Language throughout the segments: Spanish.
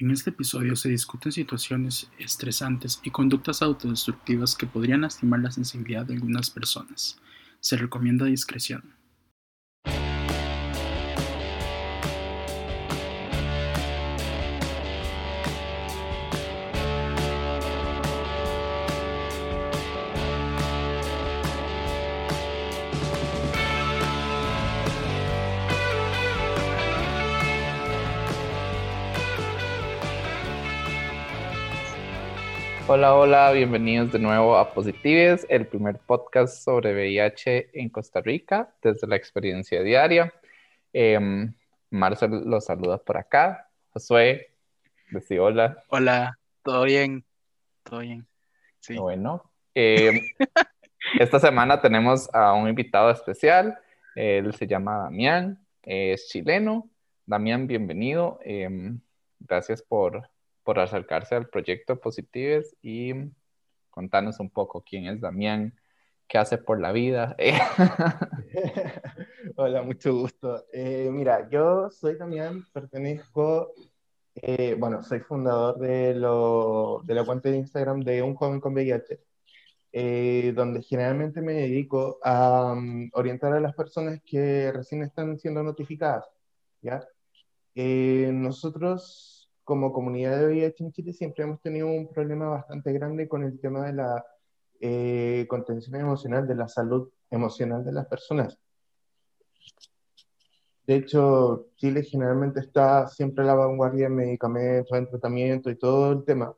En este episodio se discuten situaciones estresantes y conductas autodestructivas que podrían lastimar la sensibilidad de algunas personas. Se recomienda discreción. Hola, hola, bienvenidos de nuevo a Positives, el primer podcast sobre VIH en Costa Rica desde la experiencia diaria. Eh, Marcel los saluda por acá. Josué, decía hola. Hola, ¿todo bien? ¿Todo bien? Sí. Bueno, em, esta semana tenemos a un invitado especial. Él se llama Damián, es chileno. Damián, bienvenido. Em, gracias por por acercarse al proyecto Positives y contanos un poco quién es Damián, qué hace por la vida. Hola, mucho gusto. Eh, mira, yo soy Damián, pertenezco, eh, bueno, soy fundador de, lo, de la cuenta de Instagram de Un Joven con VIH, eh, donde generalmente me dedico a um, orientar a las personas que recién están siendo notificadas, ¿ya? nosotros como comunidad de VIH en Chile siempre hemos tenido un problema bastante grande con el tema de la eh, contención emocional, de la salud emocional de las personas. De hecho, Chile generalmente está siempre a la vanguardia en medicamentos, en tratamiento y todo el tema,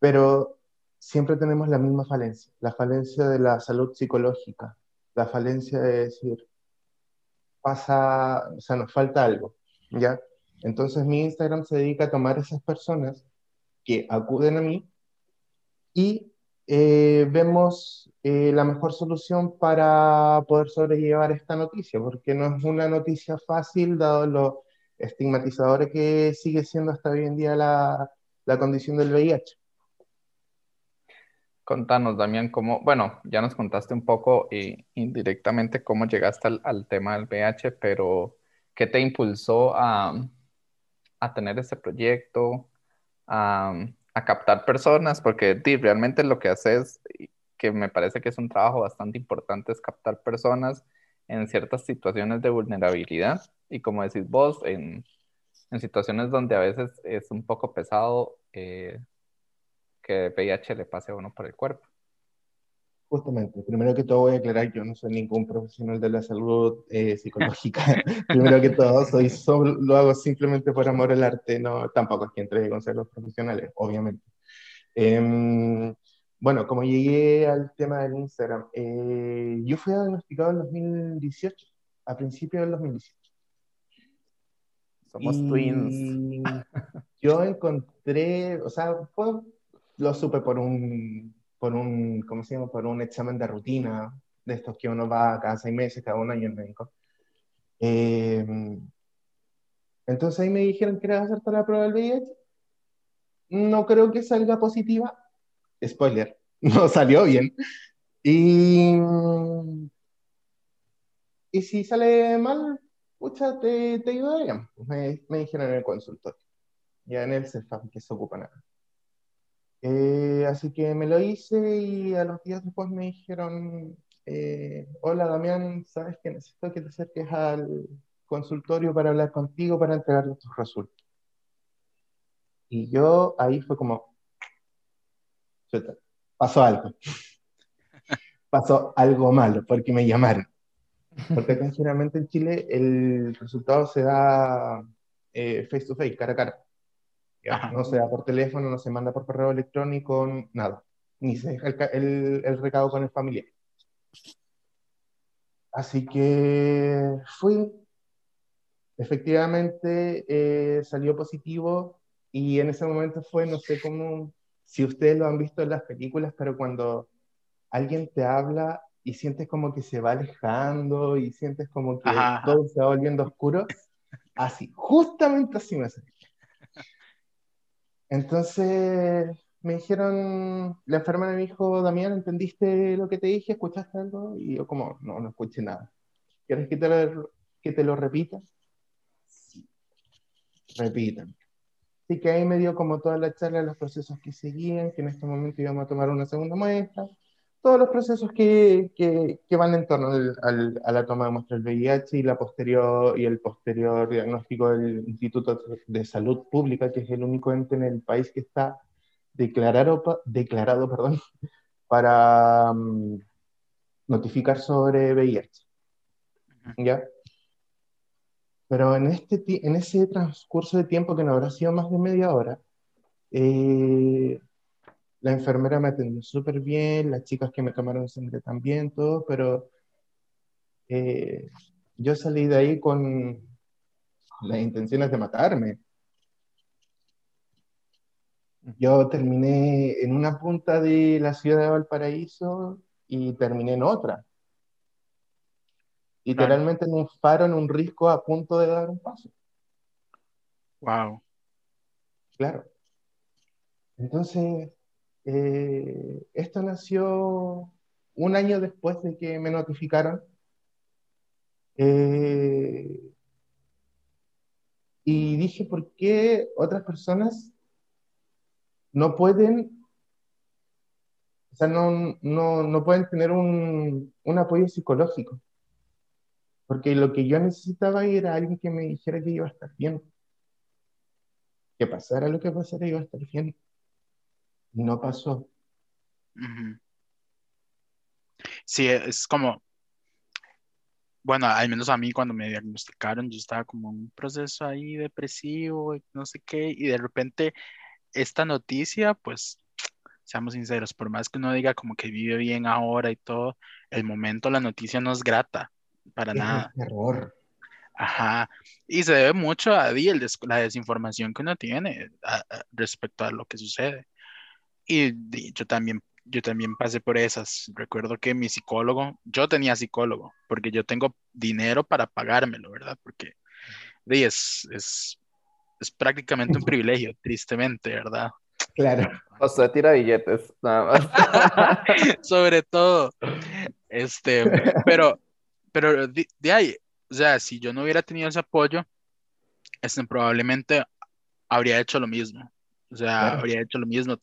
pero siempre tenemos la misma falencia, la falencia de la salud psicológica, la falencia de decir, pasa, o sea, nos falta algo, ¿ya? Entonces mi Instagram se dedica a tomar esas personas que acuden a mí y eh, vemos eh, la mejor solución para poder sobrellevar esta noticia, porque no es una noticia fácil dado lo estigmatizador que sigue siendo hasta hoy en día la, la condición del VIH. Contanos, Damián, cómo, bueno, ya nos contaste un poco y indirectamente cómo llegaste al, al tema del VIH, pero ¿qué te impulsó a, a tener ese proyecto, a, captar personas, porque realmente lo que haces, que me parece que es un trabajo bastante importante, es captar personas en ciertas situaciones de vulnerabilidad y como decís vos, en, situaciones donde a veces es un poco pesado eh, que VIH le pase a uno por el cuerpo. Justamente, primero que todo voy a aclarar, yo no soy ningún profesional de la salud eh, psicológica. primero que todo, soy solo, lo hago simplemente por amor al arte, no, tampoco es que entregue consejos profesionales, obviamente. Em, bueno, como llegué al tema del Instagram, eh, yo fui diagnosticado en 2018, a principios del 2018. Somos twins. Yo encontré, o sea, lo supe por un por un, ¿cómo se llama? Por un examen de rutina, de estos que uno va cada seis meses, cada un año al médico. Eh, entonces ahí me dijeron que era hacer toda la prueba del VIH. No creo que salga positiva. Spoiler, no salió bien. Y, y si sale mal, pucha, te, te ayudarían. Me, me dijeron en el consultorio. Ya en el CEFAM, que se ocupa nada. Eh, así que me lo hice y a los días después me dijeron, eh, hola Damián, sabes que necesito que te acerques al consultorio para hablar contigo, para entregarle tus resultados. Y yo ahí fue como, pasó algo. pasó algo malo porque me llamaron. Porque generalmente en Chile el resultado se da eh, face to face, cara a cara. No se da por teléfono, no se manda por correo electrónico, nada. Ni se deja el, el, recado con el familiar. Así que fui. Efectivamente eh, salió positivo y en ese momento fue, no sé cómo, si ustedes lo han visto en las películas, pero cuando alguien te habla y sientes como que se va alejando y sientes como que todo se va volviendo oscuro, así, justamente así me salió. Entonces me dijeron, la enfermera me dijo, Damián, ¿entendiste lo que te dije? ¿Escuchaste algo? Y yo como, no, no escuché nada. ¿Quieres que te lo, repita? Sí. Repítanme. Así que ahí me dio como toda la charla de los procesos que seguían, que en este momento íbamos a tomar una segunda muestra, todos los procesos que, que, que van en torno al, a la toma de muestra del VIH y, la posterior, y el posterior diagnóstico del Instituto de Salud Pública, que es el único ente en el país que está declarado, declarado perdón, para um, notificar sobre VIH. ¿Ya? Pero en, este, en ese transcurso de tiempo, que no habrá sido más de media hora, eh, la enfermera me atendió súper bien, las chicas que me tomaron sangre también, todo, pero eh, yo salí de ahí con las intenciones de matarme. Yo terminé en una punta de la ciudad de Valparaíso y terminé en otra. Literalmente en un faro, en un risco, a punto de dar un paso. Wow. Claro. Entonces, eh, esto nació un año después de que me notificaron. Eh, y dije, ¿por qué otras personas no pueden, o sea, no, no, no pueden tener un, un, apoyo psicológico? Porque lo que yo necesitaba era alguien que me dijera que iba a estar bien. Que pasara lo que pasara, iba a estar bien no pasó. Sí, es como, bueno, al menos a mí cuando me diagnosticaron, yo estaba como en un proceso ahí depresivo, no sé qué, y de repente esta noticia, pues, seamos sinceros, por más que uno diga como que vive bien ahora y todo, el momento la noticia no es grata, para nada. Error. Ajá, y se debe mucho a la desinformación que uno tiene respecto a lo que sucede. Y, yo también, yo también pasé por esas. Recuerdo que mi psicólogo, yo tenía psicólogo, porque yo tengo dinero para pagármelo, ¿verdad? Porque es, es, es prácticamente un privilegio, tristemente, ¿verdad? Claro. O sea, tira billetes, nada más. Sobre todo. Este, pero, pero de, ahí, o sea, si yo no hubiera tenido ese apoyo, este, probablemente habría hecho lo mismo. O sea, habría hecho lo mismo,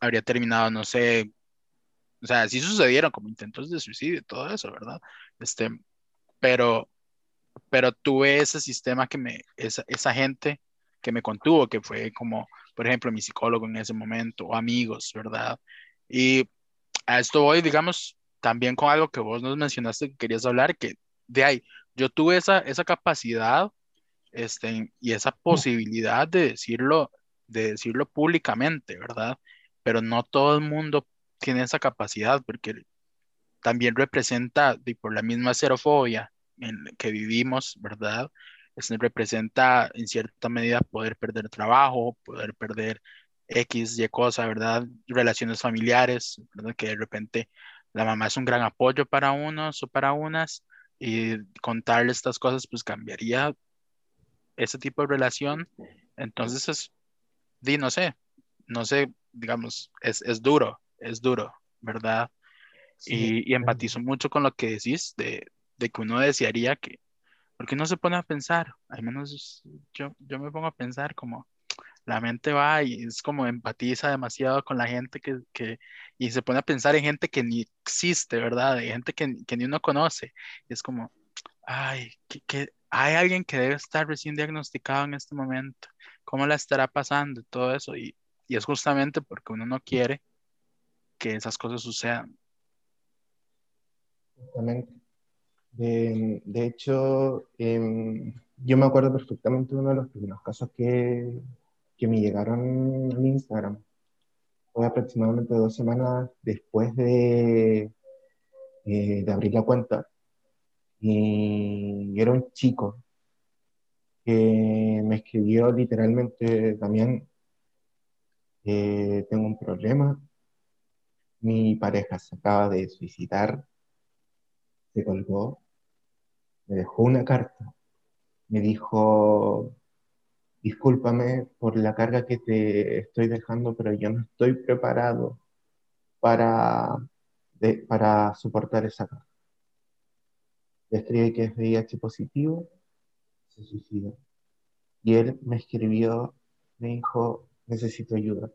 habría, terminado, no sé, o sea, sí sucedieron como intentos de suicidio y todo eso, ¿verdad? Este, pero, pero tuve ese sistema que me, esa, esa gente que me contuvo, que fue como, por ejemplo, mi psicólogo en ese momento, o amigos, ¿verdad? Y a esto voy, digamos, también con algo que vos nos mencionaste que querías hablar, que de ahí, yo tuve esa, esa capacidad este, y esa posibilidad de decirlo de decirlo públicamente, ¿verdad? Pero no todo el mundo tiene esa capacidad porque también representa, y por la misma xerofobia en que vivimos, ¿verdad? Es, representa en cierta medida poder perder trabajo, poder perder X, Y cosa, ¿verdad? Relaciones familiares, ¿verdad? Que de repente la mamá es un gran apoyo para unos o para unas y contarle estas cosas pues cambiaría ese tipo de relación. Entonces es di, no sé, no sé, digamos, es, es duro, es duro, ¿verdad? y, y, empatizo mucho con lo que decís de, de, que uno desearía que, porque uno se pone a pensar, al menos yo, yo me pongo a pensar como la mente va y es como empatiza demasiado con la gente que, que y se pone a pensar en gente que ni existe, ¿verdad? De gente que, que ni uno conoce. Y es como, ay, que, que hay alguien que debe estar recién diagnosticado en este momento cómo la estará pasando y todo eso. Y, es justamente porque uno no quiere que esas cosas sucedan. Exactamente. De, hecho, eh, yo me acuerdo perfectamente de uno de los primeros casos que, me llegaron al Instagram. Fue aproximadamente dos semanas después de, eh, de abrir la cuenta. Y era un chico que me escribió literalmente también, eh, tengo un problema, mi pareja se acaba de suicidar, se colgó, me dejó una carta, me dijo, discúlpame por la carga que te estoy dejando, pero yo no estoy preparado para, para soportar esa carga. Escribe que es VIH positivo se suicidó. Y él me escribió me dijo, necesito ayuda,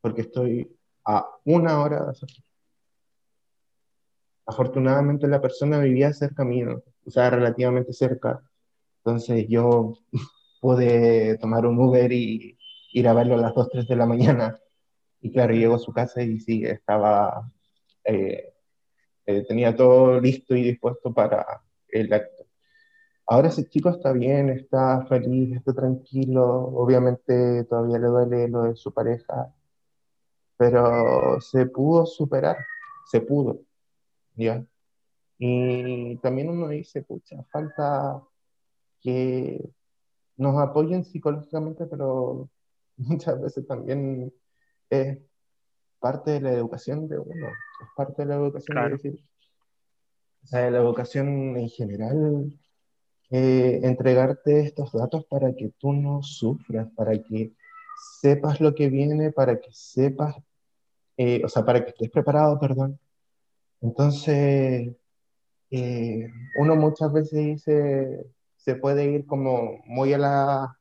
porque estoy a una hora de hacer. Afortunadamente la persona vivía cerca mío, o sea, relativamente cerca. Entonces yo pude tomar un Uber y ir a verlo a las 2, 3 de la mañana. Y claro, llegó a su casa y sí, estaba, eh, eh, tenía todo listo y dispuesto para el acto. Ahora ese chico está bien, está feliz, está tranquilo, obviamente todavía le duele lo de su pareja, pero se pudo superar, se pudo, ¿ya? Y también uno dice, pucha, falta que nos apoyen psicológicamente, pero muchas veces también es parte de la educación de uno, es parte de la educación de decir, o sea, la educación en general, eh, entregarte estos datos para que tú no sufras, para que sepas lo que viene, para que sepas, eh, o sea, para que estés preparado, perdón. Entonces, eh, uno muchas veces dice, se puede ir como muy a la,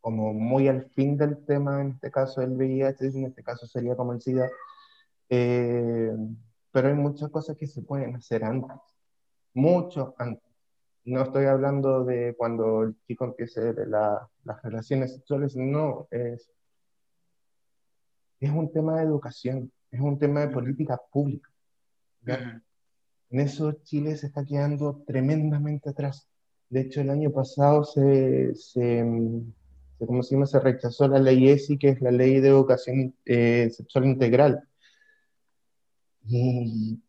como muy al fin del tema, en este caso el VIH, en este caso sería como el SIDA, eh, pero hay muchas cosas que se pueden hacer antes, mucho antes. No estoy hablando de cuando el chico empiece la, las relaciones sexuales, no, es, es un tema de educación, es un tema de política pública. En eso Chile se está quedando tremendamente atrás. De hecho, el año pasado se, se, se, se, se rechazó la ley ESI, que es la ley de educación eh, sexual integral. Y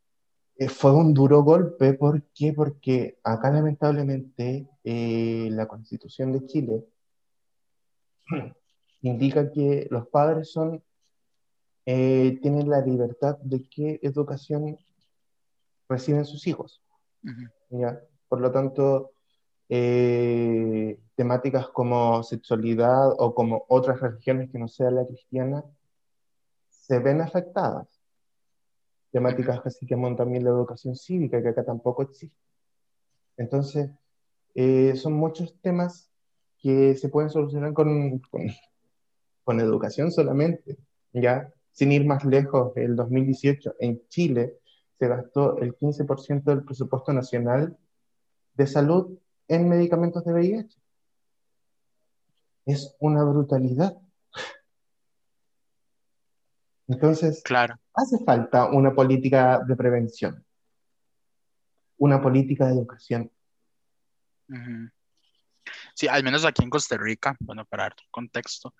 fue un duro golpe, ¿por qué? Porque acá lamentablemente eh, la constitución de Chile indica que los padres son, tienen la libertad de qué educación reciben sus hijos. ¿ya? Por lo tanto, eh, temáticas como sexualidad o como otras religiones que no sea la cristiana se ven afectadas. Temáticas así que también la educación cívica, que acá tampoco existe. Entonces, eh, son muchos temas que se pueden solucionar con, con, con, educación solamente, ¿ya? Sin ir más lejos, el 2018 en Chile se gastó el 15% del presupuesto nacional de salud en medicamentos de VIH. Es una brutalidad. Entonces, claro. hace falta una política de prevención, una política de educación. Sí, al menos aquí en Costa Rica, bueno, para dar contexto,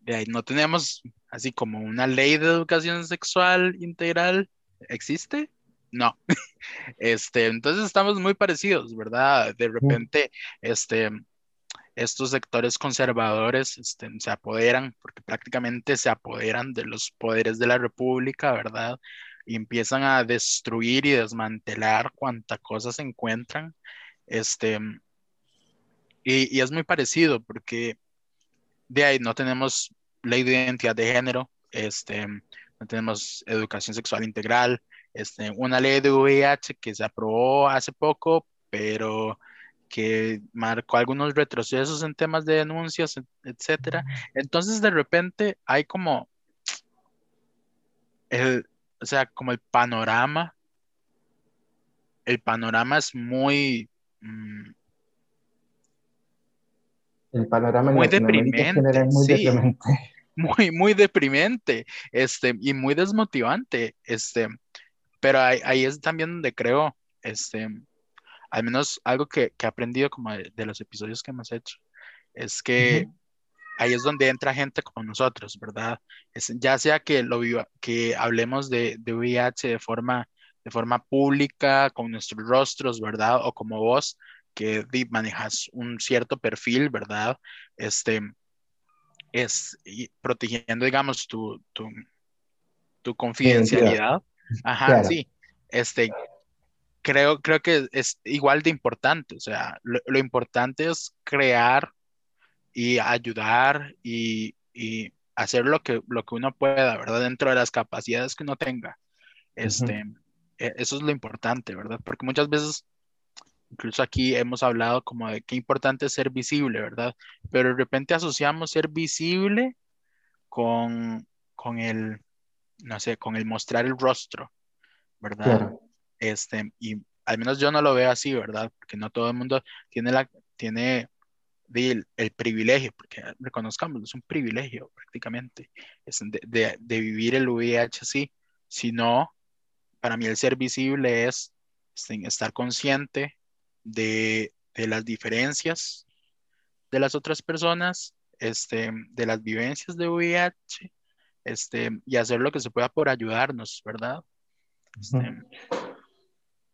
de ahí no tenemos así como una ley de educación sexual integral, ¿Existe? No. Este, entonces estamos muy parecidos, ¿verdad? De repente, este, estos sectores conservadores este, se apoderan, porque prácticamente se apoderan de los poderes de la República, ¿verdad? Y empiezan a destruir y desmantelar cuanta cosa se encuentran. Este, y, y es muy parecido, porque de ahí no tenemos ley de identidad de género, este, no tenemos educación sexual integral, este, una ley de VIH que se aprobó hace poco, pero que marcó algunos retrocesos en temas de denuncias, etcétera. Entonces, de repente hay como el, o sea, como el panorama, el panorama es muy, mm, el panorama muy deprimente, muy sí. deprimente muy, muy deprimente, este, y muy desmotivante, este, pero ahí, ahí es también donde creo, este, al menos algo que, que he aprendido como de, de, los episodios que hemos hecho, es que uh -huh. ahí es donde entra gente como nosotros, ¿verdad? Es, ya sea que, lo viva, que hablemos de, de VIH de forma, de forma pública, con nuestros rostros, ¿verdad? O como vos, que manejas un cierto perfil, ¿verdad? Este, es protegiendo, digamos, tu, tu, tu confidencialidad. Ajá, claro. sí. Este, creo, creo que es igual de importante. O sea, lo, lo importante es crear y ayudar y, y, hacer lo que, lo que uno pueda, ¿verdad? Dentro de las capacidades que uno tenga. Este, uh -huh. Eso es lo importante, ¿verdad? Porque muchas veces incluso aquí hemos hablado como de qué importante es ser visible, ¿verdad? Pero de repente asociamos ser visible con, con el, no sé, con el mostrar el rostro, ¿verdad? Claro. Este, y al menos yo no lo veo así, ¿verdad? Porque no todo el mundo tiene la, tiene el, el privilegio, porque reconozcamos, es un privilegio prácticamente, es de, de, de vivir el VIH así, sino para mí el ser visible es este, estar consciente de, de, las diferencias de las otras personas, este, de las vivencias de VIH, este, y hacer lo que se pueda por ayudarnos, ¿verdad? Este,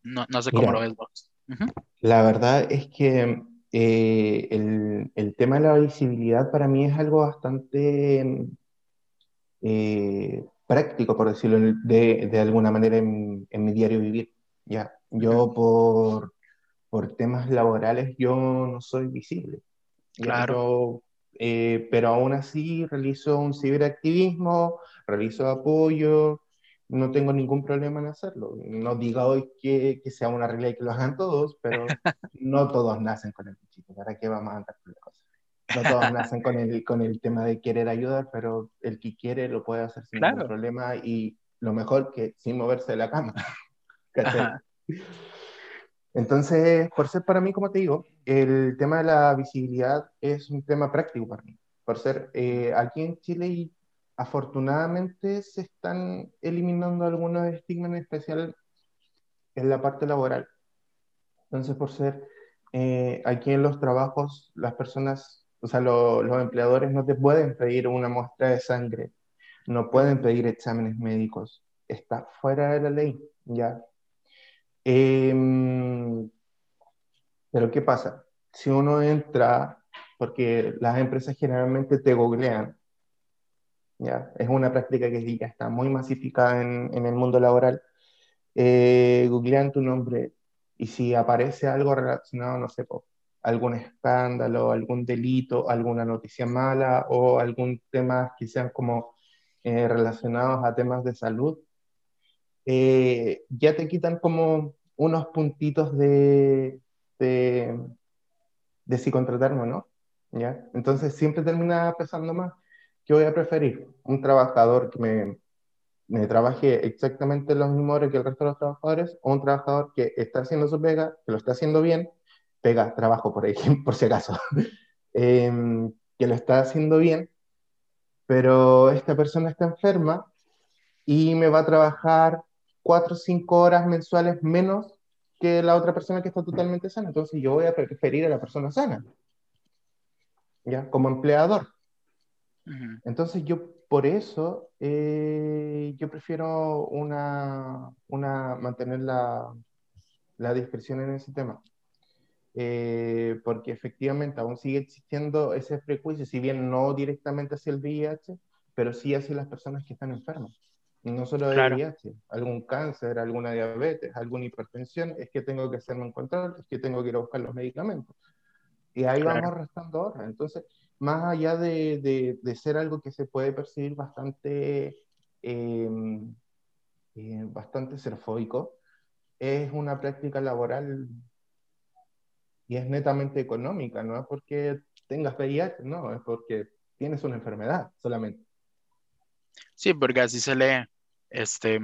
no, no, sé cómo Mira, lo ves vos. Uh -huh. La verdad es que eh, el, el, tema de la visibilidad para mí es algo bastante eh, práctico, por decirlo de, de alguna manera, en, en, mi diario vivir. Ya, yo por, por temas laborales yo no soy visible. Claro. Yo, eh, pero aún así realizo un ciberactivismo, realizo apoyo, no tengo ningún problema en hacerlo. No diga hoy que, que, sea una regla y que lo hagan todos, pero no todos nacen con el bichito. ¿Para qué vamos a andar con la cosa? No todos nacen con el, con el tema de querer ayudar, pero el que quiere lo puede hacer sin claro. ningún problema y lo mejor que sin moverse de la cama. Entonces, por ser para mí, como te digo, el tema de la visibilidad es un tema práctico para mí. Por ser eh, aquí en Chile y afortunadamente se están eliminando algunos estigmas, en especial en la parte laboral. Entonces, por ser eh, aquí en los trabajos, las personas, o sea, lo, los empleadores no te pueden pedir una muestra de sangre, no pueden pedir exámenes médicos, está fuera de la ley, ¿ya? Eh, pero ¿qué pasa? Si uno entra, porque las empresas generalmente te googlean, ¿ya? Es una práctica que ya está muy masificada en, en el mundo laboral. Eh, googlean tu nombre y si aparece algo relacionado, no sé, por algún escándalo, algún delito, alguna noticia mala o algún tema que sean como eh, relacionados a temas de salud, eh, ya te quitan como unos puntitos de, de, de si contratarme o no. ¿ya? Entonces siempre termina pesando más. ¿Qué voy a preferir? Un trabajador que me, me trabaje exactamente los mismos horas que el resto de los trabajadores o un trabajador que está haciendo su pega, que lo está haciendo bien, pega, trabajo por por si acaso, eh, que lo está haciendo bien, pero esta persona está enferma y me va a trabajar cuatro o cinco horas mensuales menos que la otra persona que está totalmente sana. Entonces yo voy a preferir a la persona sana, ¿ya? Como empleador. Entonces yo por eso eh, yo prefiero una, una mantener la, la, discreción en ese tema. Eh, porque efectivamente aún sigue existiendo ese prejuicio, si bien no directamente hacia el VIH, pero sí hacia las personas que están enfermas. No solo de claro. VIH, algún cáncer, alguna diabetes, alguna hipertensión, es que tengo que hacerme un control, es que tengo que ir a buscar los medicamentos. Y ahí claro. vamos restando horas. Entonces, más allá de, de, de, ser algo que se puede percibir bastante, eh, eh, bastante serfóico, es una práctica laboral y es netamente económica, no es porque tengas VIH, no, es porque tienes una enfermedad solamente. Sí, porque así se lee, este,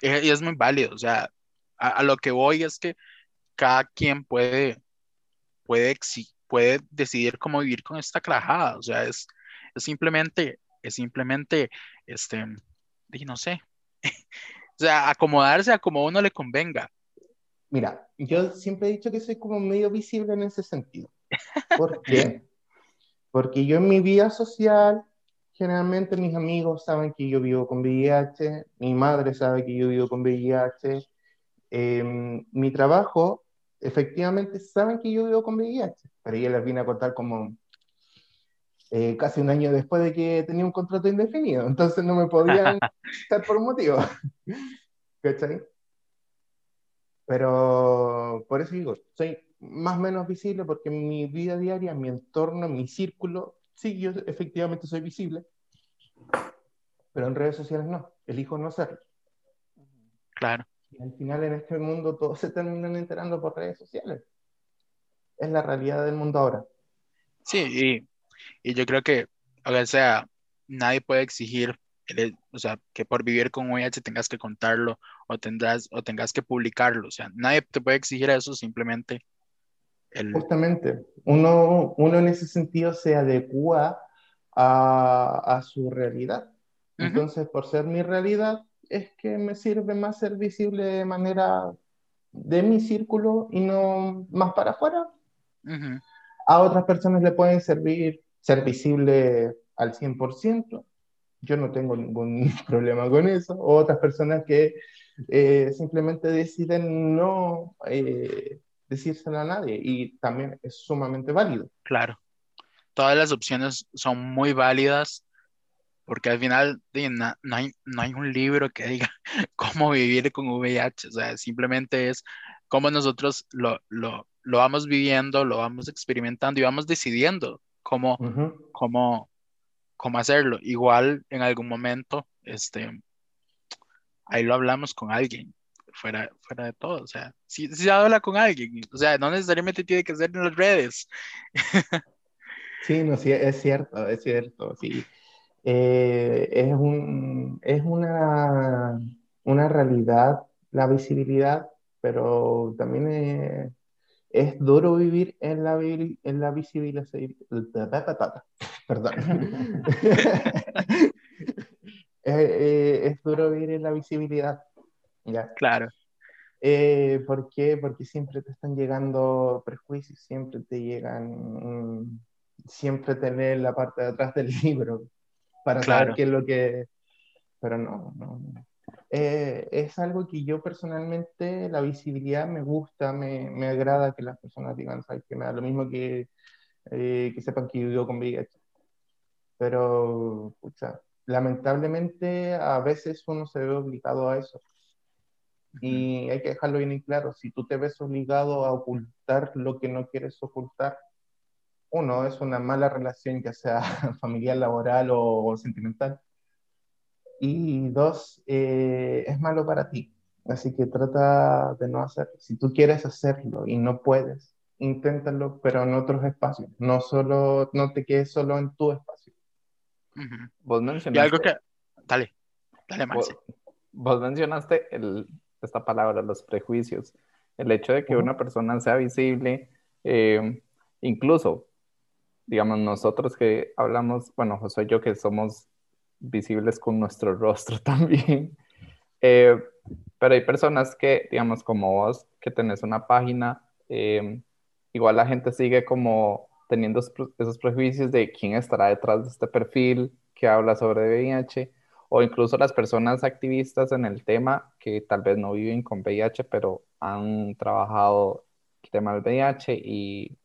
y es muy válido, o sea, a, a lo que voy es que cada quien puede, puede exigir puede decidir cómo vivir con esta crajada, o sea, es, es simplemente, es simplemente, este, no sé, o sea, acomodarse a como uno le convenga. Mira, yo siempre he dicho que soy como medio visible en ese sentido. ¿Por qué? Porque yo en mi vida social, generalmente mis amigos saben que yo vivo con VIH, mi madre sabe que yo vivo con VIH, eh, mi trabajo efectivamente saben que yo vivo con VIH, pero yo les vine a contar como eh, casi un año después de que tenía un contrato indefinido, entonces no me podían estar por un motivo. ¿Cachai? Pero por eso digo, soy más o menos visible porque en mi vida diaria, mi entorno, en mi círculo, sí, yo efectivamente soy visible, pero en redes sociales no, elijo no serlo. Claro. Y al final en este mundo todos se terminan enterando por redes sociales. es la realidad del mundo ahora. Sí, y, y yo creo que, o sea, nadie puede exigir, o sea, que por vivir con VIH tengas que contarlo o, tendrás, o tengas que publicarlo. O sea, nadie te puede exigir eso, simplemente. El... Justamente, uno, uno en ese sentido se adecua a, a su realidad. Entonces, por ser mi realidad, es que me sirve más ser visible de manera de mi círculo y no más para afuera. A otras personas le pueden servir ser visible al 100%. Yo no tengo ningún problema con eso. O otras personas que eh, simplemente deciden no eh, decírselo a nadie y también es sumamente válido. Claro. Todas las opciones son muy válidas porque al final no, hay, no hay un libro que diga cómo vivir con VIH, o sea, simplemente es cómo nosotros lo, lo, lo vamos viviendo, lo vamos experimentando y vamos decidiendo cómo, cómo, cómo hacerlo. Igual en algún momento, este, ahí lo hablamos con alguien, fuera, fuera de todo, o sea, si, si se habla con alguien, o sea, no necesariamente tiene que ser en las redes. Sí, no, sí, es cierto, es cierto, sí. Eh, es, un, es una, una realidad la visibilidad, pero también es, es duro vivir en la, en la visibilidad. Perdón. Eh, es, duro vivir en la visibilidad. ¿ya? Claro. Eh, ¿Por qué? Porque siempre te están llegando prejuicios, siempre te llegan, siempre tener la parte de atrás del libro para saber qué es lo que... Pero no, no. Eh, es algo que yo personalmente, la visibilidad me gusta, me, me agrada que las personas digan, ¿sabes? Que me da lo mismo que, eh, que sepan que yo con VIH. Pero, pucha, lamentablemente a veces uno se ve obligado a eso. Y hay que dejarlo bien en claro, si tú te ves obligado a ocultar lo que no quieres ocultar, uno, es una mala relación, ya sea familiar, laboral o, sentimental. Y dos, eh, es malo para ti. Así que trata de no hacerlo. Si tú quieres hacerlo y no puedes, inténtalo, pero en otros espacios. No solo, no te quedes solo en tu espacio. Vos mencionaste. Y algo que. Dale, dale, Maxi. Vos, mencionaste esta palabra, los prejuicios. El hecho de que una persona sea visible, eh, incluso digamos, nosotros que hablamos, bueno, José y yo que somos visibles con nuestro rostro también, eh, pero hay personas que, digamos, como vos, que tenés una página, eh, igual la gente sigue como teniendo esos prejuicios de quién estará detrás de este perfil que habla sobre VIH, o incluso las personas activistas en el tema que tal vez no viven con VIH, pero han trabajado el tema del VIH y,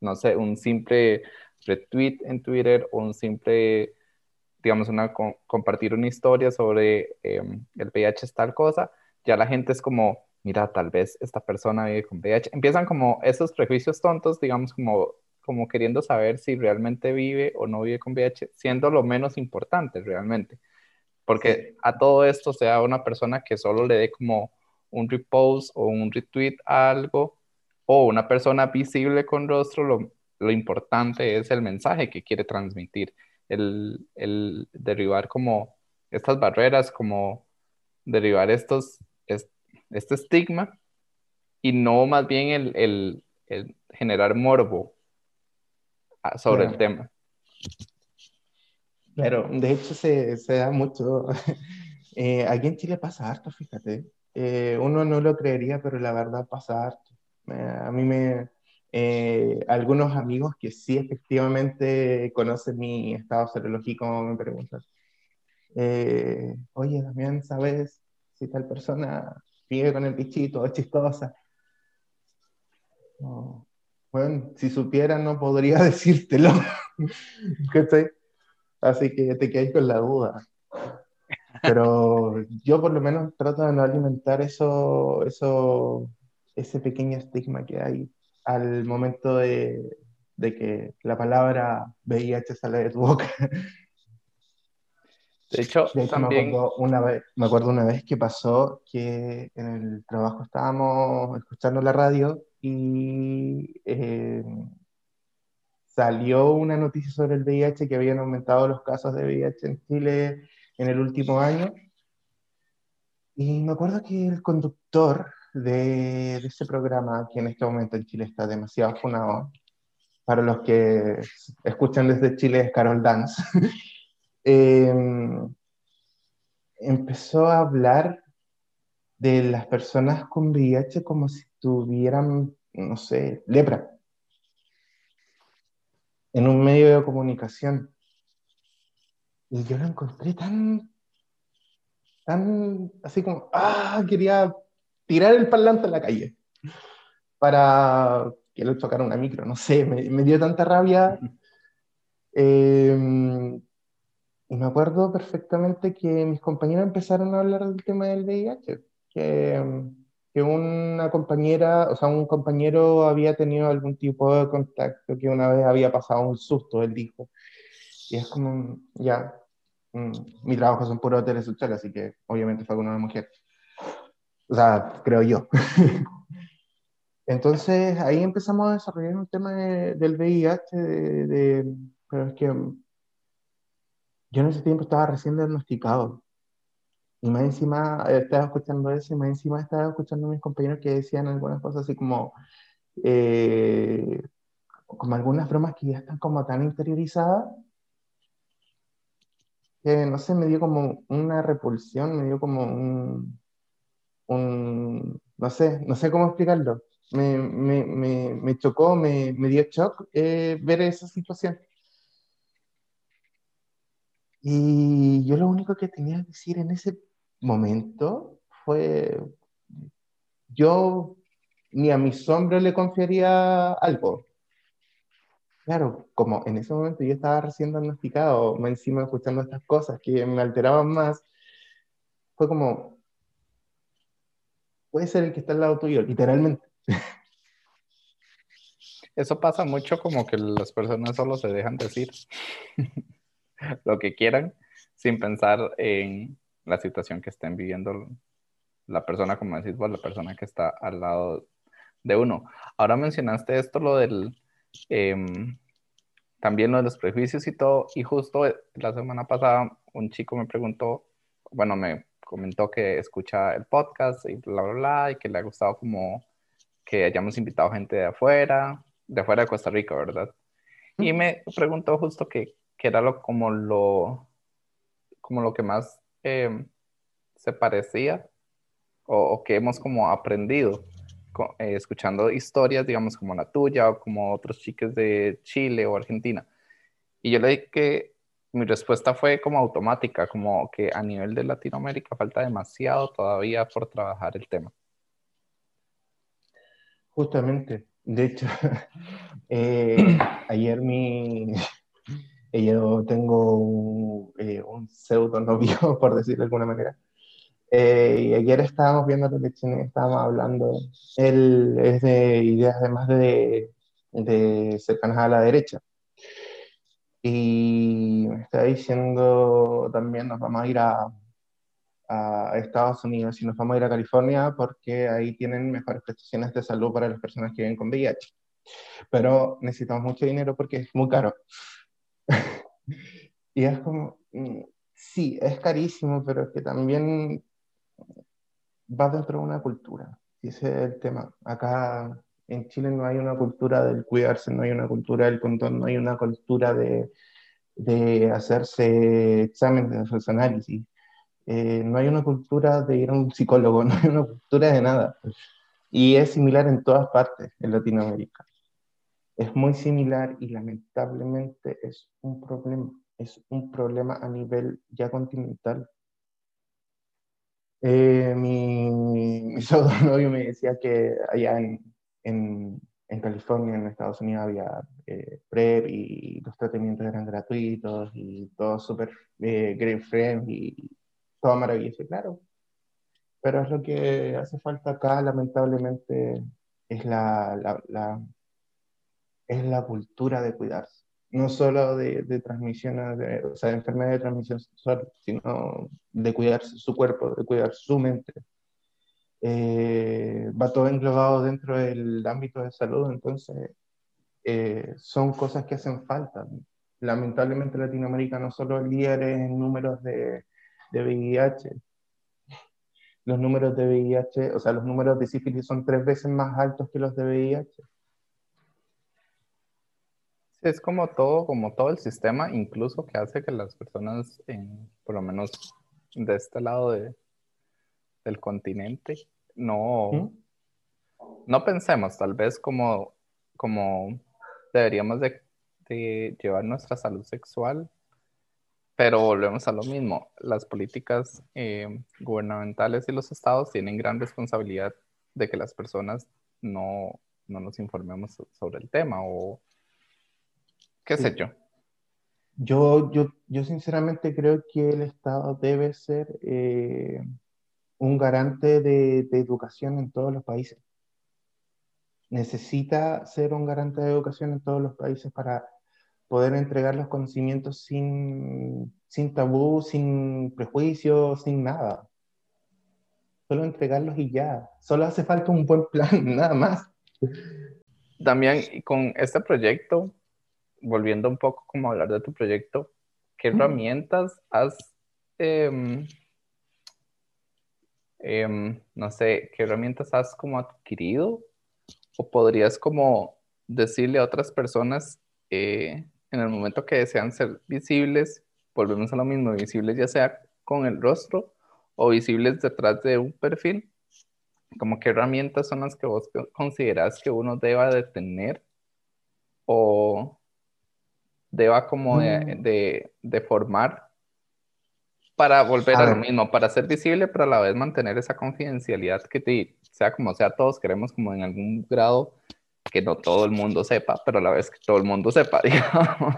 no sé, un simple retweet en Twitter o un simple, digamos, una, compartir una historia sobre em, el VIH es tal cosa, ya la gente es como, mira, tal vez esta persona vive con VIH. Empiezan como esos prejuicios tontos, digamos, como, como queriendo saber si realmente vive o no vive con VIH, siendo lo menos importante realmente. Porque a todo esto sea una persona que solo le dé como un repost o un retweet a algo, o una persona visible con rostro, lo, lo importante es el mensaje que quiere transmitir, el, el derribar como estas barreras, como derribar estos, este estigma y no más bien el, el, generar morbo ah, sobre el tema. Pero de hecho se, se da mucho. Eh, aquí en Chile pasa harto, fíjate. Eh, uno no lo creería, pero la verdad pasa harto. a mí me, eh, algunos amigos que sí efectivamente conocen mi estado serológico me preguntan, eh, oye Damián, ¿sabes si tal persona vive con el bichito, es chistosa? bueno, si supiera no podría decírtelo. Así que te quedáis con la duda. Pero yo por lo menos trato de no alimentar eso, eso, ese pequeño estigma que hay al momento de, que la palabra VIH sale de tu boca. De hecho, también... me, acuerdo una vez, me acuerdo una vez que pasó que en el trabajo estábamos escuchando la radio y eh, salió una noticia sobre el VIH que habían aumentado los casos de VIH en Chile en el último año. Y me acuerdo que el conductor de, de ese programa, que en este momento en Chile está demasiado funado, para los que escuchan desde Chile es Carol Dance, em, empezó a hablar de las personas con VIH como si tuvieran, no sé, lepra, en un medio de comunicación. Y yo lo encontré tan, tan, así como, ah, quería tirar el parlante a la calle para que le chocara una micro, no sé, me, me dio tanta rabia. Eh, y me acuerdo perfectamente que mis compañeros empezaron a hablar del tema del VIH, que, que una compañera, o sea, un compañero había tenido algún tipo de contacto, que una vez había pasado un susto, él dijo. Y es como, ya, mm, mi trabajo son puros hoteles sexuales, así que obviamente fue con una mujer. O sea, creo yo. Entonces ahí empezamos a desarrollar un tema del VIH, de, pero es que yo en ese tiempo estaba recién diagnosticado. Y más encima eh, estaba escuchando eso, y más encima estaba escuchando a mis compañeros que decían algunas cosas así como, eh, como algunas bromas que ya están como tan interiorizadas, que no sé, me dio como una repulsión, me dio como un, un no sé, no sé cómo explicarlo. Me, me, me, me chocó, me, dio shock eh, ver esa situación. Y yo lo único que tenía que decir en ese momento fue, yo ni a mi sombra le confiaría algo. Claro, como en ese momento yo estaba recién diagnosticado, encima escuchando estas cosas que me alteraban más, fue como, puede ser el que está al lado tuyo, literalmente. Eso pasa mucho como que las personas solo se dejan decir. lo que quieran sin pensar en la situación que estén viviendo la persona, como decís vos, la persona que está al lado de uno. Ahora mencionaste esto, lo del, em, también lo de los prejuicios y todo, y justo la semana pasada un chico me preguntó, bueno, me comentó que escucha el podcast y bla, bla, bla, y que le ha gustado como que hayamos invitado gente de afuera, de afuera de Costa Rica, ¿verdad? Y me preguntó justo que que era lo, como, lo, como lo que más em, se parecía o, que hemos como aprendido eh, escuchando historias, digamos, como la tuya o como otros chiques de Chile o Argentina. Y yo le dije que mi respuesta fue como automática, como que a nivel de Latinoamérica falta demasiado todavía por trabajar el tema. Justamente, de hecho, eh, ayer mi, yo tengo un, eh, un pseudo novio, por decirlo de alguna manera. Eh, y ayer estábamos viendo y estábamos hablando. Él es de ideas además de, de cercanas a la derecha. Y me está diciendo también nos vamos a ir a, a Estados Unidos y nos vamos a ir a California porque ahí tienen mejores prestaciones de salud para las personas que viven con VIH. Pero necesitamos mucho dinero porque es muy caro. y es como, mm, sí, es carísimo, pero es que también va dentro de una cultura. Ese es el tema. Acá en Chile no hay una cultura del cuidarse, no hay una cultura del condón, no hay una cultura de, de hacerse exámenes, de hacerse análisis. Eh, no hay una cultura de ir a un psicólogo, no hay una cultura de nada. Y es similar en todas partes en Latinoamérica es muy similar y lamentablemente es un problema, es un problema a nivel ya continental. Eh, mi, mi novio me decía que allá en, en, en, California, en Estados Unidos, había eh, PrEP y los tratamientos eran gratuitos y todo súper eh, great friend y todo maravilloso, claro. Pero es lo que hace falta acá, lamentablemente, es la, la, la es la cultura de cuidarse. No solo de, de transmisión, de, o sea, de enfermedad de transmisión sexual, sino de cuidar su cuerpo, de cuidar su mente. Eh, va todo englobado dentro del ámbito de salud, entonces eh, son cosas que hacen falta. Lamentablemente Latinoamérica no solo es líder en números de, de VIH, los números de VIH, o sea, los números de sífilis son tres veces más altos que los de VIH. Es como todo, como todo el sistema, incluso que hace que las personas, por lo menos de este lado del continente, no, no pensemos tal vez como, como deberíamos de, llevar nuestra salud sexual, pero volvemos a lo mismo. Las políticas eh, gubernamentales y los estados tienen gran responsabilidad de que las personas no, no nos informemos sobre el tema o qué sé yo. Yo, yo, yo sinceramente creo que el Estado debe ser eh, un garante de, educación en todos los países. Necesita ser un garante de educación en todos los países para poder entregar los conocimientos sin, sin tabú, sin prejuicios, sin nada. Solo entregarlos y ya. Solo hace falta un buen plan, nada más. También con este proyecto, volviendo un poco como a hablar de tu proyecto, ¿qué herramientas has em, Em, no sé, ¿qué herramientas has como adquirido? ¿O podrías como decirle a otras personas eh, en el momento que desean ser visibles, volvemos a lo mismo, visibles ya sea con el rostro o visibles detrás de un perfil? ¿Como qué herramientas son las que vos consideras que uno deba de tener o deba como de, mm. de formar para volver a, lo mismo, para ser visible, pero a la vez mantener esa confidencialidad que te, sea como sea, todos queremos como en algún grado que no todo el mundo sepa, pero a la vez que todo el mundo sepa, digamos.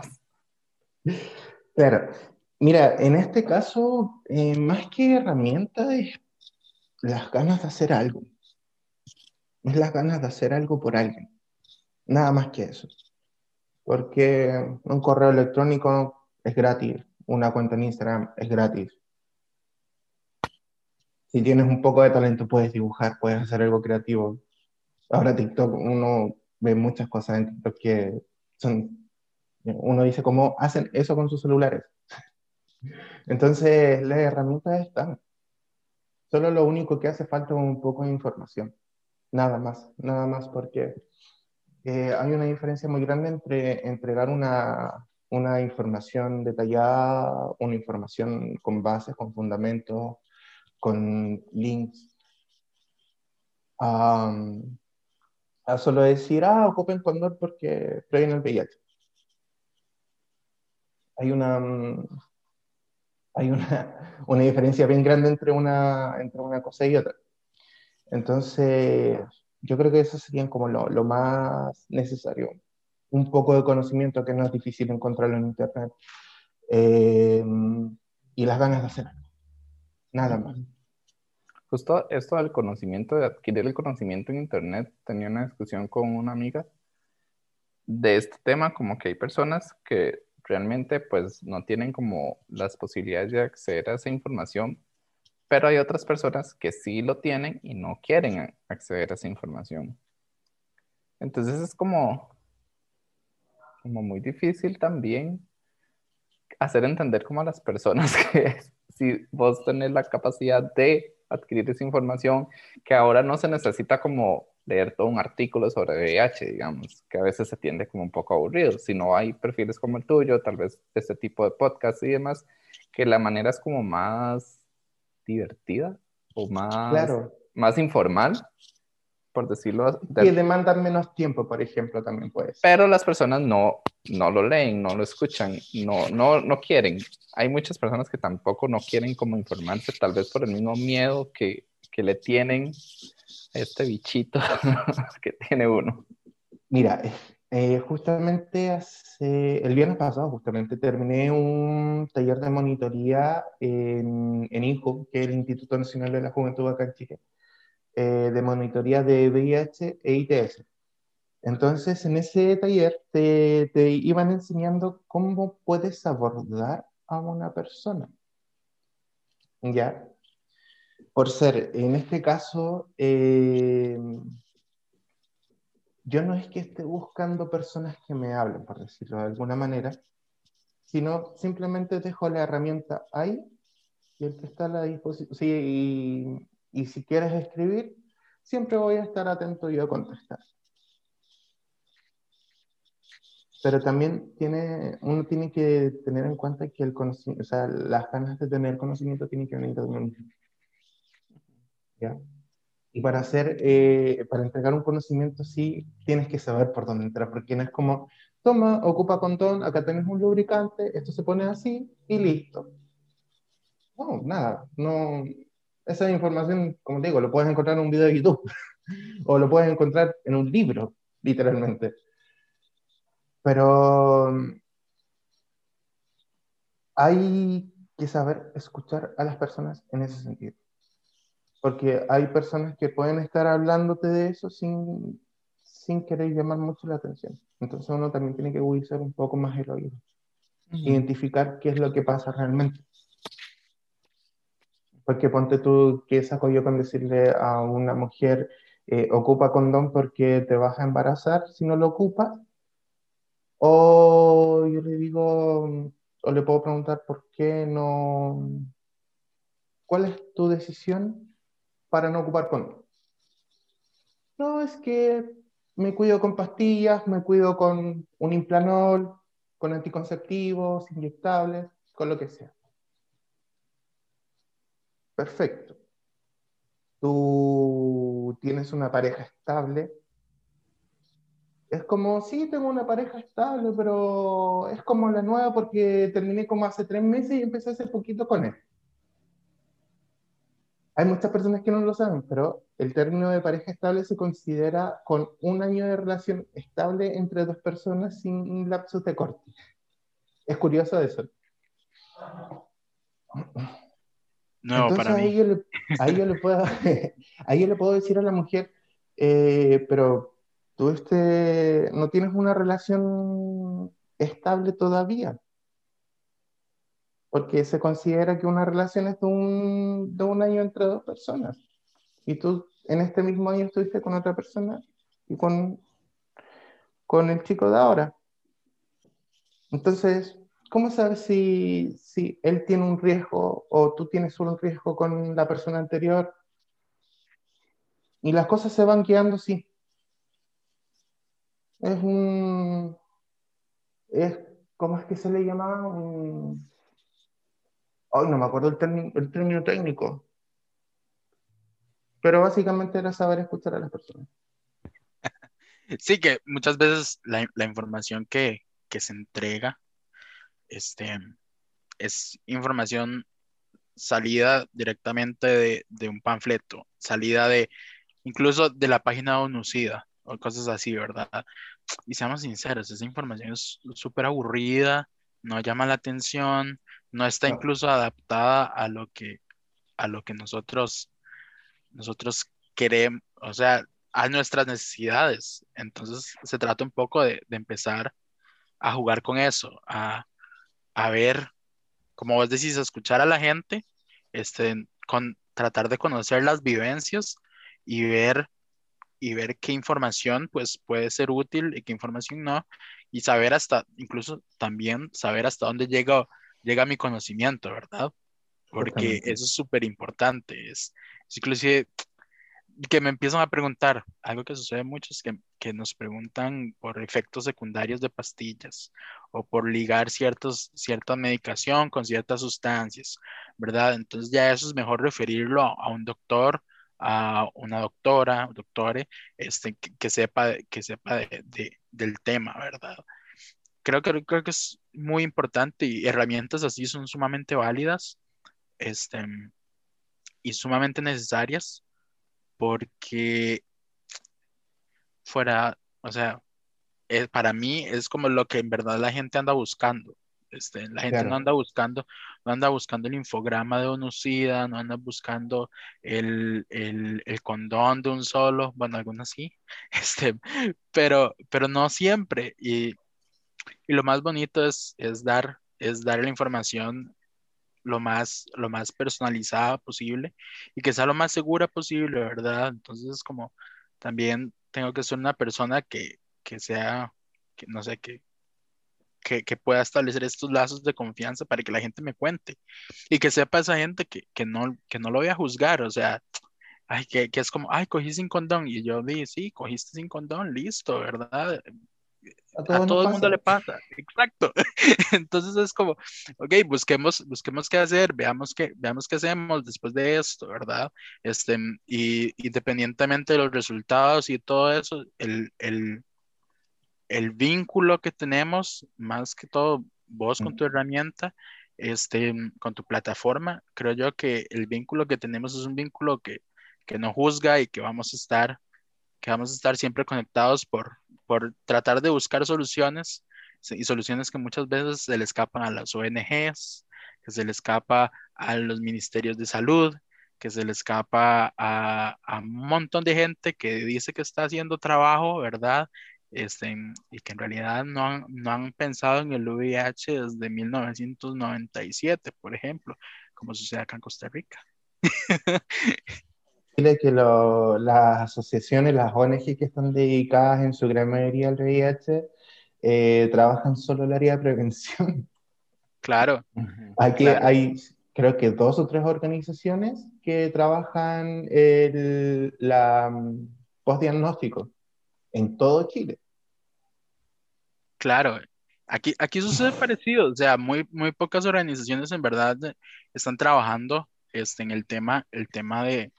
Claro, mira, en este caso, eh, más que herramienta es las ganas de hacer algo. Es las ganas de hacer algo por alguien. Nada más que eso. Porque un correo electrónico es gratis, una cuenta en Instagram es gratis. Si tienes un poco de talento, puedes dibujar, puedes hacer algo creativo. Ahora TikTok, uno ve muchas cosas en TikTok que son, uno dice cómo hacen eso con sus celulares. Entonces, las herramientas están. Solo lo único que hace falta es un poco de información. Nada más, nada más porque eh, hay una diferencia muy grande entre entregar una, una información detallada, una información con bases, con fundamentos, con links, a solo decir, ah, ocupen Condor porque previene el VIH. Hay una, hay una, una, diferencia bien grande entre una, entre una cosa y otra. Entonces, yo creo que eso sería como lo, lo más necesario un poco de conocimiento que no es difícil encontrarlo en Internet eh, y las ganas de hacer algo. Nada más. Justo esto del conocimiento, de adquirir el conocimiento en Internet, tenía una discusión con una amiga de este tema, como que hay personas que realmente pues no tienen como las posibilidades de acceder a esa información, pero hay otras personas que sí lo tienen y no quieren acceder a esa información. Entonces es como, como muy difícil también hacer entender como a las personas que si vos tenés la capacidad de adquirir esa información, que ahora no se necesita como leer todo un artículo sobre VIH, digamos, que a veces se tiende como un poco aburrido. Si no hay perfiles como el tuyo, tal vez este tipo de podcast y demás, que la manera es como más divertida o más, claro. más informal por decirlo. Y demandan menos tiempo, por ejemplo, también puede Pero las personas no, no lo leen, no lo escuchan, no, no, no quieren. Hay muchas personas que tampoco no quieren como informarse, tal vez por el mismo miedo que, que le tienen a este bichito que tiene uno. Mira, eh, justamente hace, el viernes pasado, justamente terminé un taller de monitoría en, en INJU, que es el Instituto Nacional de la Juventud acá en Chile eh, de monitoría de VIH e ITS. Entonces, en ese taller te, te, iban enseñando cómo puedes abordar a una persona. ¿Ya? por ser, en este caso, eh, yo no es que esté buscando personas que me hablen, por decirlo de alguna manera, sino simplemente dejo la herramienta ahí y el que está a la disposición, sí, y, si quieres escribir, siempre voy a estar atento yo a contestar pero también tiene, uno tiene que tener en cuenta que el conocimiento, o sea, las ganas de tener conocimiento tienen que venir de uno. ¿Ya? Y para hacer, eh, para entregar un conocimiento, sí tienes que saber por dónde entrar, porque no es como, toma, ocupa condón, acá tenés un lubricante, esto se pone así y listo. No, nada, no, esa información, como te digo, lo puedes encontrar en un video de YouTube, o lo puedes encontrar en un libro, literalmente. Pero mm, hay que saber escuchar a las personas en ese sentido. Porque hay personas que pueden estar hablándote de eso sin, sin querer llamar mucho la atención. Entonces uno también tiene que agudizar un poco más el oído. Identificar qué es lo que pasa realmente. Porque ponte tú, ¿qué saco yo con decirle a una mujer, eh, ocupa condón porque te vas a embarazar si no lo ocupas? O yo le digo, o le puedo preguntar por qué no, ¿cuál es tu decisión para no ocupar condón? No, es que me cuido con pastillas, me cuido con un implanol, con anticonceptivos, inyectables, con lo que sea. Perfecto. Tú tienes una pareja estable, es como, sí, tengo una pareja estable, pero es como la nueva porque terminé como hace tres meses y empecé hace poquito con él. Hay muchas personas que no lo saben, pero el término de pareja estable se considera con un año de relación estable entre dos personas sin un lapso de corte. Es curioso eso. No, para mí. Ahí yo, le, ahí yo le puedo, ahí yo le puedo decir a la mujer, eh, pero tú este, no tienes una relación estable todavía. Porque se considera que una relación es de un, de un año entre dos personas. Y tú en este mismo año estuviste con otra persona y con, con el chico de ahora. Entonces, ¿cómo sabes si, si él tiene un riesgo o tú tienes solo un riesgo con la persona anterior? Y las cosas se van quedando así es un, es, ¿cómo es que se le llamaba? Un, ay, no me acuerdo el, el término técnico. Pero básicamente era saber escuchar a las personas. Sí, que muchas veces la, la información que, que, se entrega este, es información salida directamente de, de, un panfleto, salida de incluso de la página de UNUCIDA o cosas así, ¿verdad? Y seamos sinceros, esa información es súper aburrida, no llama la atención, no está incluso adaptada a lo que, a lo que nosotros, nosotros queremos, o sea, a nuestras necesidades. Entonces se trata un poco de, de empezar a jugar con eso, a, a, ver, como vos decís, escuchar a la gente, este, con, tratar de conocer las vivencias y ver y ver qué información pues puede ser útil y qué información no, y saber hasta, incluso también saber hasta dónde llega, llega mi conocimiento, ¿verdad? Porque eso es súper importante, es, inclusive que me empiezan a preguntar, algo que sucede mucho es que, que, nos preguntan por efectos secundarios de pastillas o por ligar ciertos, cierta medicación con ciertas sustancias, ¿verdad? Entonces ya eso es mejor referirlo a un doctor a una doctora, doctore, este, que, sepa, que sepa de, del tema, ¿verdad? Creo que, creo que es muy importante y herramientas así son sumamente válidas este, y sumamente necesarias porque fuera, o sea, para mí es como lo que en verdad la gente anda buscando. Este, la gente no anda buscando, no anda buscando el infograma de UNUCIDA, no anda buscando el, el, el, condón de un solo, bueno, algunos sí, este, pero, pero no siempre. Y, y lo más bonito es, es, dar, es dar la información lo más, lo más personalizada posible y que sea lo más segura posible, ¿verdad? Entonces, como también tengo que ser una persona que, que sea, que no sé, que, que, que, pueda establecer estos lazos de confianza para que la gente me cuente y que sepa esa gente que, que, no, que no lo voy a juzgar, o sea, ay, que, que es como, ay, cogí sin condón y yo dije, sí, cogiste sin condón, listo, ¿verdad? A todo, el mundo le pasa, exacto. Entonces es como, ok, busquemos, busquemos qué hacer, veamos qué, veamos qué hacemos después de esto, ¿verdad? Este, y independientemente de los resultados y todo eso, el, el, el vínculo que tenemos, más que todo vos con tu herramienta, este, con tu plataforma, creo yo que el vínculo que tenemos es un vínculo que, que no juzga y que vamos a estar, que vamos a estar siempre conectados por, por tratar de buscar soluciones y soluciones que muchas veces se le escapan a las ONGs, que se le escapa a los ministerios de salud, que se le escapa a, a un montón de gente que dice que está haciendo trabajo, ¿verdad? Este, y que en realidad no han, no han pensado en el VIH desde 1997, por ejemplo, como sucede acá en Costa Rica. que las asociaciones, las ONG que están dedicadas en su gran mayoría al VIH, eh, trabajan solo el área de prevención. Claro. Aquí hay, creo que dos o tres organizaciones que trabajan el la mm, postdiagnóstico en todo Chile. Claro, aquí, aquí sucede parecido, o sea, muy, muy pocas organizaciones en verdad están trabajando este, en el tema, el tema de,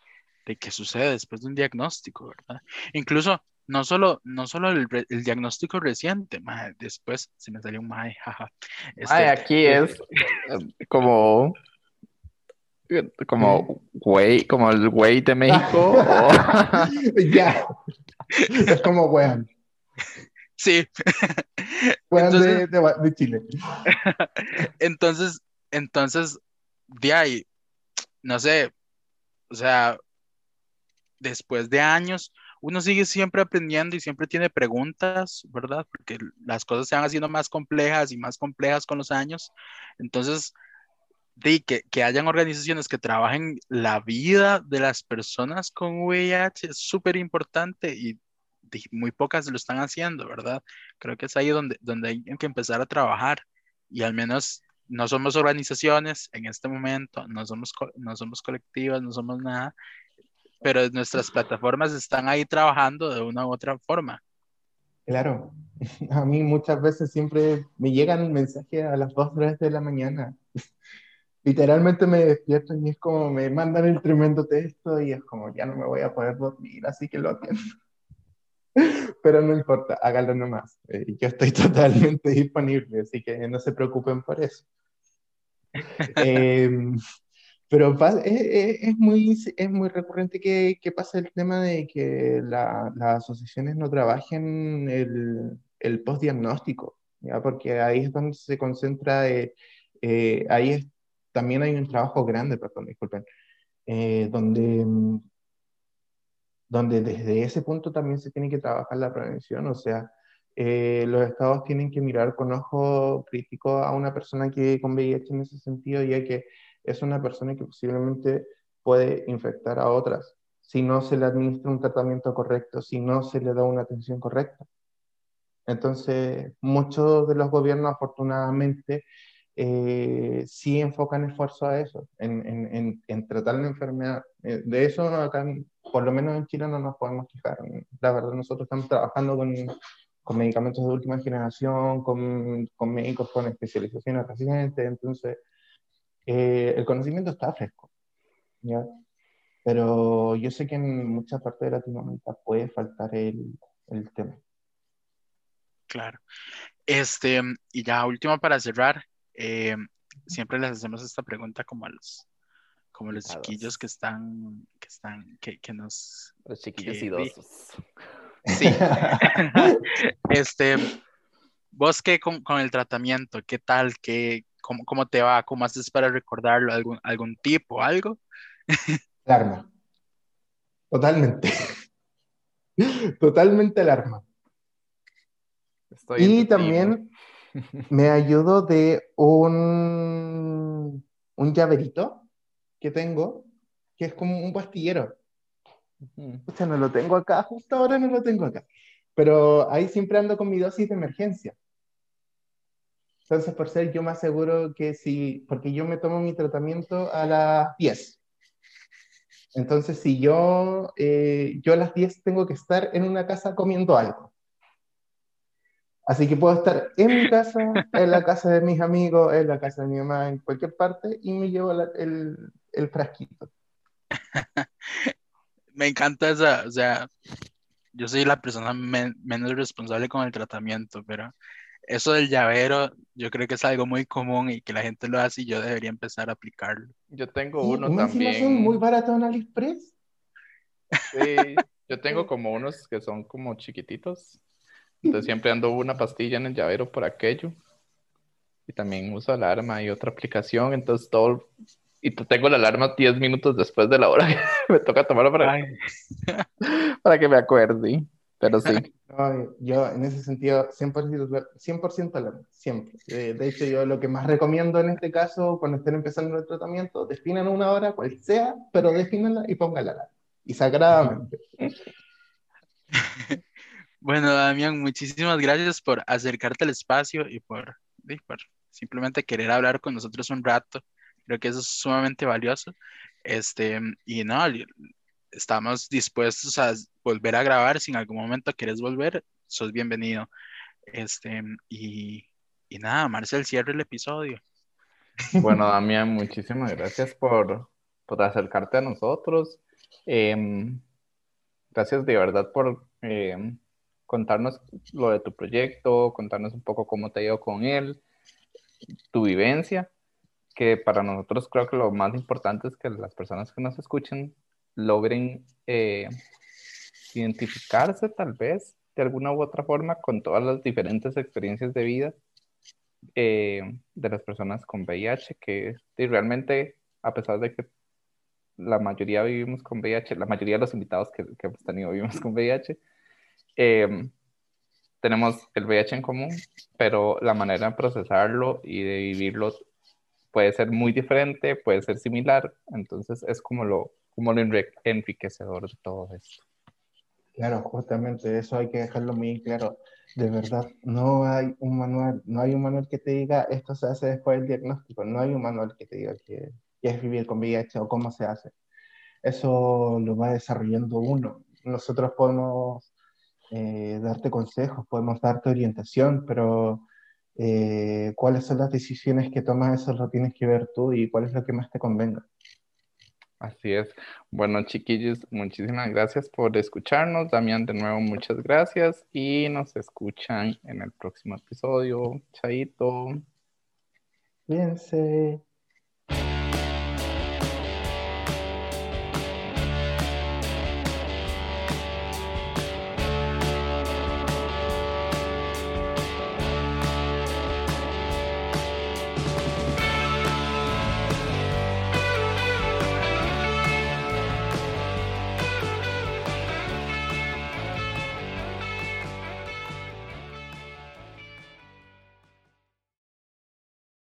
de qué sucede después de un diagnóstico, ¿verdad? Incluso no solo, no solo el, el diagnóstico reciente, después se me salió un mae, jaja. Este, aquí es como como güey, como el güey de México. ya. Es como weón. Sí. Weón de, de, Chile. entonces, entonces, de ahí, no sé, o sea, después de años, uno sigue siempre aprendiendo y siempre tiene preguntas, ¿verdad? Porque las cosas se van haciendo más complejas y más complejas con los años. Entonces, de que, que hayan organizaciones que trabajen la vida de las personas con VIH es súper importante y muy pocas lo están haciendo, ¿verdad? Creo que es ahí donde, donde hay que empezar a trabajar y al menos no somos organizaciones en este momento, no somos, no somos colectivas, no somos nada, pero nuestras plataformas están ahí trabajando de una u otra forma. Claro, a mí muchas veces siempre me llegan mensajes a las 2, 3 de la mañana. Literalmente me despierto y es como me mandan el tremendo texto y es como ya no me voy a poder dormir, así que lo atiendo. Pero no importa, háganlo nomás. Eh, yo estoy totalmente disponible, así que no se preocupen por eso. eh, pero es, es, muy, es muy recurrente que, que pasa el tema de que la, las asociaciones no trabajen el, el postdiagnóstico, ¿ya? porque ahí es donde se concentra, eh, eh, ahí es, también hay un trabajo grande, perdón, disculpen, eh, donde, donde desde ese punto también se tiene que trabajar la prevención, o sea, los estados tienen que mirar con ojo crítico a una persona que con VIH en ese sentido, ya que es una persona que posiblemente puede infectar a otras si no se le administra un tratamiento correcto, si no se le da una atención correcta. Entonces, muchos de los gobiernos afortunadamente eh, sí enfocan esfuerzo a eso, en, en, en, tratar la enfermedad. Eh, de eso acá, por lo menos en Chile, no nos podemos quejar. La verdad, nosotros estamos trabajando con, con medicamentos de última generación, con, con médicos con especializaciones recientes, entonces eh, el conocimiento está fresco, ¿ya? Pero yo sé que en muchas partes de Latinoamérica puede faltar el, el tema. Claro. Este, y ya último para cerrar, eh, siempre les hacemos esta pregunta como a los, como los chiquillos que están, que están, que, que nos... Los chiquillos idosos. Sí. este, vos qué con, con, el tratamiento, ¿qué tal? ¿Qué, ¿Cómo, cómo te va? ¿Cómo haces para recordarlo? ¿Algún, algún tipo, algo? Alarma. Totalmente. Totalmente alarma. y también me ayudo de un, un llaverito que tengo, que es como un pastillero. O sea, no lo tengo acá, justo ahora no lo tengo acá. Pero ahí siempre ando con mi dosis de emergencia. Entonces, por ser yo más seguro que si, porque yo me tomo mi tratamiento a las 10. Entonces, si yo, eh, yo a las 10 tengo que estar en una casa comiendo algo. Así que puedo estar en mi casa, en la casa de mis amigos, en la casa de mi mamá, en cualquier parte, y me llevo el, el frasquito. me encanta esa, o sea, yo soy la persona menos responsable con el tratamiento, pero eso del llavero, yo creo que es algo muy común y que la gente lo hace y yo debería empezar a aplicarlo. Yo tengo uno también. son muy baratos en AliExpress. Sí, yo tengo como unos que son como chiquititos. Entonces siempre ando una pastilla en el llavero por aquello. Y también uso alarma y otra aplicación. Entonces todo. Y tengo la alarma 10 minutos después de la hora que me toca tomarlo para, para que me acuerde. Pero sí. yo en ese sentido 100%, 100 alarma, siempre. Eh, de hecho, yo lo que más recomiendo en este caso, cuando estén empezando el tratamiento, definan una hora, cual sea, pero defínanla y pónganla alarma. Y sagradamente. Bueno, Damián, muchísimas gracias por acercarte al espacio y por, por simplemente querer hablar con nosotros un rato. Creo que eso es sumamente valioso. Este, y no, estamos dispuestos a volver a grabar. Si en algún momento quieres volver, sos bienvenido. Este, y, y nada, Marcel, cierre el episodio. Bueno, Damián, muchísimas gracias por, por acercarte a nosotros. Em, gracias de verdad por em, contarnos lo de tu proyecto, contarnos un poco cómo te ha ido con él, tu vivencia, que para nosotros creo que lo más importante es que las personas que nos escuchen logren eh, identificarse tal vez de alguna u otra forma con todas las diferentes experiencias de vida eh, de las personas con VIH, que realmente, a pesar de que la mayoría vivimos con VIH, la mayoría de los invitados que, que hemos tenido vivimos con VIH, eh, tenemos el VIH en común, pero la manera de procesarlo y de vivirlo puede ser muy diferente, puede ser similar, entonces es como lo, como lo enriquecedor de todo esto. Claro, justamente eso hay que dejarlo muy claro. De verdad, no hay un manual, no hay un manual que te diga esto se hace después del diagnóstico, no hay un manual que te diga que, es vivir con VIH o cómo se hace. Eso lo va desarrollando uno. Nosotros podemos eh, darte consejos, podemos darte orientación, pero eh, cuáles son las decisiones que tomas, eso lo tienes que ver tú y cuál es lo que más te convenga. Así es. Bueno, chiquillos, muchísimas gracias por escucharnos. Damián, de nuevo, muchas gracias y nos escuchan en el próximo episodio. Chaito.